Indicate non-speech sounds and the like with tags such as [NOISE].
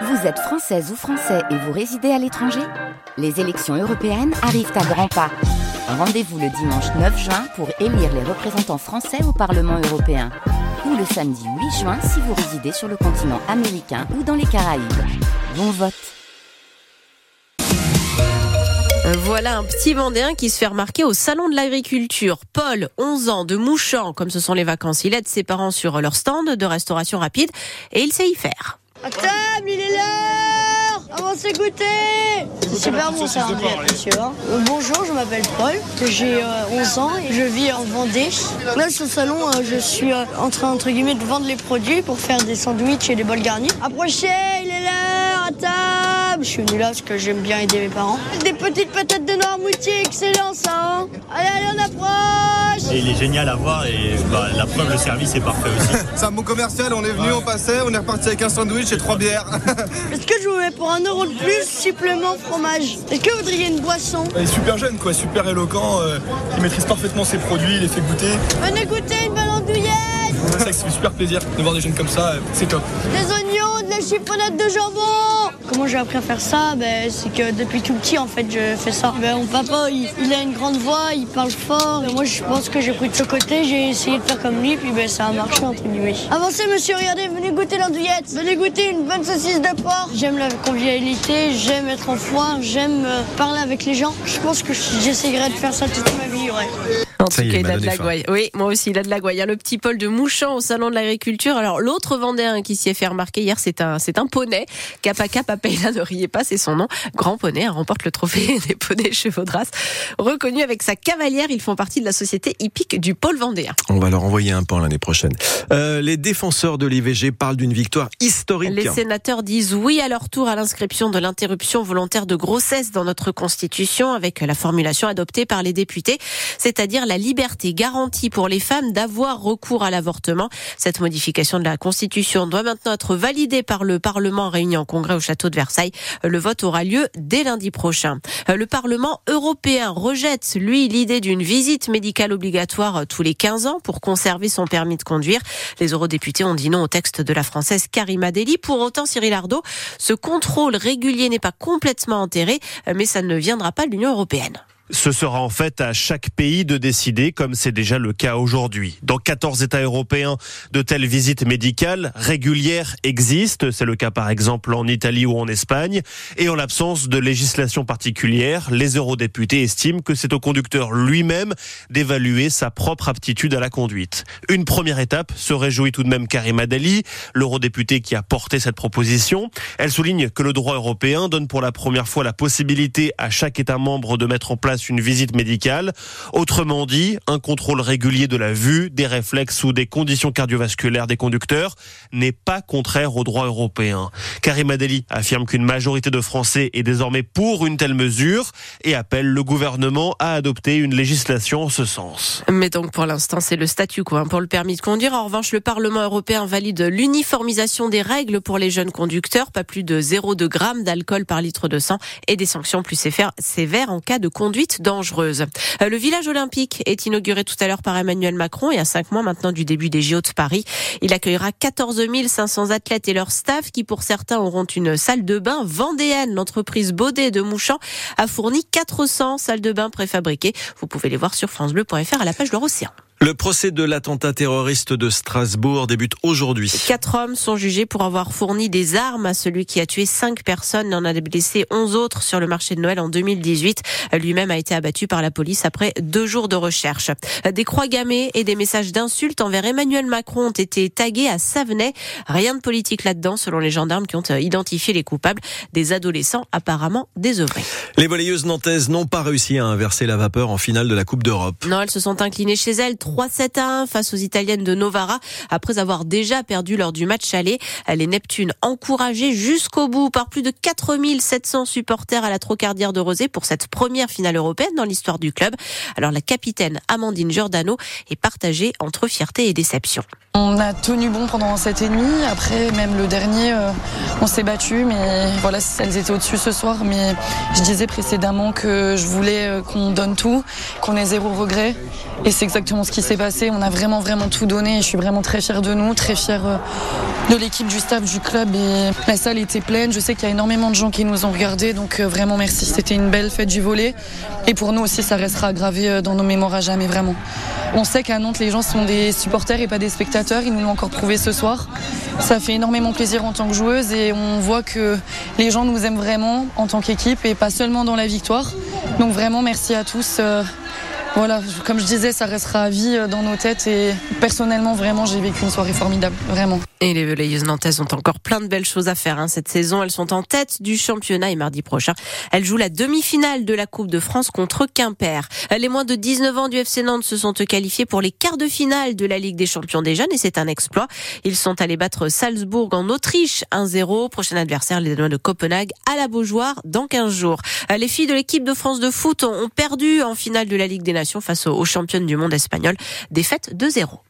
Vous êtes française ou français et vous résidez à l'étranger Les élections européennes arrivent à grands pas. Rendez-vous le dimanche 9 juin pour élire les représentants français au Parlement européen. Ou le samedi 8 juin si vous résidez sur le continent américain ou dans les Caraïbes. Bon vote voilà un petit Vendéen qui se fait remarquer au Salon de l'Agriculture. Paul, 11 ans, de Mouchant, comme ce sont les vacances. Il aide ses parents sur leur stand de restauration rapide et il sait y faire. Table, il est l'heure Avancez goûter C'est super bon ça, monsieur. Hein. Euh, bonjour, je m'appelle Paul, j'ai 11 euh, ans et je vis en Vendée. Là, sur le salon, euh, je suis en train, entre guillemets, de vendre les produits pour faire des sandwichs et des bols garnis. Approchez, il est l'heure, à table Je suis venu là parce que j'aime bien aider mes parents. Des petites patates de Noirmoutier, excellent ça hein. Allez, allez, on approche et Il est génial à voir et bah, la preuve, le service est parfait aussi. [LAUGHS] C'est un bon commercial, on est venu, on passait, on est reparti avec un sandwich et trois bières. [LAUGHS] Est-ce que je vous mets pour un euro de plus, supplément fromage? Est-ce que vous voudriez une boisson? Il est super jeune, quoi, super éloquent. Euh, il maîtrise parfaitement ses produits, il les fait goûter. Venez goûter une bonne andouillette C'est ça que ça fait super plaisir de voir des jeunes comme ça, euh, c'est top. Des oignons, de la chiffonnade de jambon Comment j'ai appris à faire ça ben, C'est que depuis tout petit, en fait, je fais ça. Ben, mon papa, il, a une grande voix, il parle fort. moi, je pense que j'ai pris de ce côté, j'ai essayé de faire comme lui, puis ben, ça a marché, entre guillemets. Avancez, monsieur, regardez, venez goûter l'andouillette. Venez goûter une bonne saucisse de porc. J'aime la convivialité, j'aime être en foire, j'aime euh, parler avec les gens. Je pense que j'essaierai de faire ça toute ma vie, ouais. En tout cas, il a de la gouaille. Oui, moi aussi, il a de la gouaille. Il y a le petit Paul de Mouchant au salon de l'agriculture. Alors, l'autre Vendéen qui s'y est fait remarquer hier, c'est un, c'est un poney. Payla, ne riez pas, c'est son nom. Grand poney, remporte le trophée [LAUGHS] des poneys chevaux de race. Reconnu avec sa cavalière, ils font partie de la société hippique du pôle vendéen. On va leur envoyer un pan l'année prochaine. Euh, les défenseurs de l'IVG parlent d'une victoire historique. Les sénateurs disent oui à leur tour à l'inscription de l'interruption volontaire de grossesse dans notre constitution avec la formulation adoptée par les députés, c'est-à-dire la liberté garantie pour les femmes d'avoir recours à l'avortement. Cette modification de la Constitution doit maintenant être validée par le Parlement réuni en congrès au château de Versailles. Le vote aura lieu dès lundi prochain. Le Parlement européen rejette, lui, l'idée d'une visite médicale obligatoire tous les 15 ans pour conserver son permis de conduire. Les eurodéputés ont dit non au texte de la française Karima Deli. Pour autant, Cyril Ardo, ce contrôle régulier n'est pas complètement enterré, mais ça ne viendra pas de l'Union européenne. Ce sera en fait à chaque pays de décider, comme c'est déjà le cas aujourd'hui. Dans 14 États européens, de telles visites médicales régulières existent. C'est le cas par exemple en Italie ou en Espagne. Et en l'absence de législation particulière, les eurodéputés estiment que c'est au conducteur lui-même d'évaluer sa propre aptitude à la conduite. Une première étape se réjouit tout de même Karim Adali, l'eurodéputé qui a porté cette proposition. Elle souligne que le droit européen donne pour la première fois la possibilité à chaque État membre de mettre en place une visite médicale. Autrement dit, un contrôle régulier de la vue, des réflexes ou des conditions cardiovasculaires des conducteurs n'est pas contraire au droit européen. Karim Adeli affirme qu'une majorité de Français est désormais pour une telle mesure et appelle le gouvernement à adopter une législation en ce sens. Mais donc pour l'instant, c'est le statu quo hein, pour le permis de conduire. En revanche, le Parlement européen valide l'uniformisation des règles pour les jeunes conducteurs, pas plus de 0,2 g d'alcool par litre de sang et des sanctions plus sévères en cas de conduite dangereuse. Euh, le village olympique est inauguré tout à l'heure par Emmanuel Macron et à cinq mois maintenant du début des JO de Paris. Il accueillera 14 500 athlètes et leur staff qui pour certains auront une salle de bain vendéenne. L'entreprise Baudet de Mouchamp a fourni 400 salles de bain préfabriquées. Vous pouvez les voir sur francebleu.fr à la page de l'océan. Le procès de l'attentat terroriste de Strasbourg débute aujourd'hui. Quatre hommes sont jugés pour avoir fourni des armes à celui qui a tué cinq personnes et en a blessé onze autres sur le marché de Noël en 2018. Lui-même a été abattu par la police après deux jours de recherche. Des croix gammées et des messages d'insultes envers Emmanuel Macron ont été tagués à Savenay. Rien de politique là-dedans, selon les gendarmes qui ont identifié les coupables, des adolescents apparemment désœuvrés. Les volleyeuses nantaises n'ont pas réussi à inverser la vapeur en finale de la Coupe d'Europe. Non, elles se sont inclinées chez elles 3-7 à 1 face aux Italiennes de Novara après avoir déjà perdu lors du match aller. Les Neptunes encouragées jusqu'au bout par plus de 4700 supporters à la Trocardière de Rosé pour cette première finale européenne dans l'histoire du club. Alors la capitaine Amandine Giordano est partagée entre fierté et déception. On a tenu bon pendant 7 et demi. Après, même le dernier, euh, on s'est battu. Mais voilà, elles étaient au-dessus ce soir. Mais je disais précédemment que je voulais euh, qu'on donne tout, qu'on ait zéro regret. Et c'est exactement ce qui s'est passé. On a vraiment, vraiment tout donné. Je suis vraiment très fière de nous, très fière euh, de l'équipe, du staff, du club. Et la salle était pleine. Je sais qu'il y a énormément de gens qui nous ont regardés. Donc euh, vraiment merci. C'était une belle fête du volet. Et pour nous aussi, ça restera gravé euh, dans nos mémoires à jamais, vraiment. On sait qu'à Nantes, les gens sont des supporters et pas des spectateurs. Ils nous l'ont encore prouvé ce soir. Ça fait énormément plaisir en tant que joueuse et on voit que les gens nous aiment vraiment en tant qu'équipe et pas seulement dans la victoire. Donc vraiment merci à tous. Voilà, comme je disais, ça restera à vie euh, dans nos têtes et personnellement, vraiment, j'ai vécu une soirée formidable, vraiment. Et les Veilleuses nantaises ont encore plein de belles choses à faire hein. cette saison. Elles sont en tête du championnat et mardi prochain, elles jouent la demi-finale de la Coupe de France contre Quimper. Les moins de 19 ans du FC Nantes se sont qualifiés pour les quarts de finale de la Ligue des Champions des jeunes et c'est un exploit. Ils sont allés battre Salzbourg en Autriche 1-0. Prochain adversaire, les Danois de Copenhague à la Beaujoire dans 15 jours. Les filles de l'équipe de France de foot ont perdu en finale de la Ligue des Nations face aux championnes du monde espagnol. Défaite 2-0.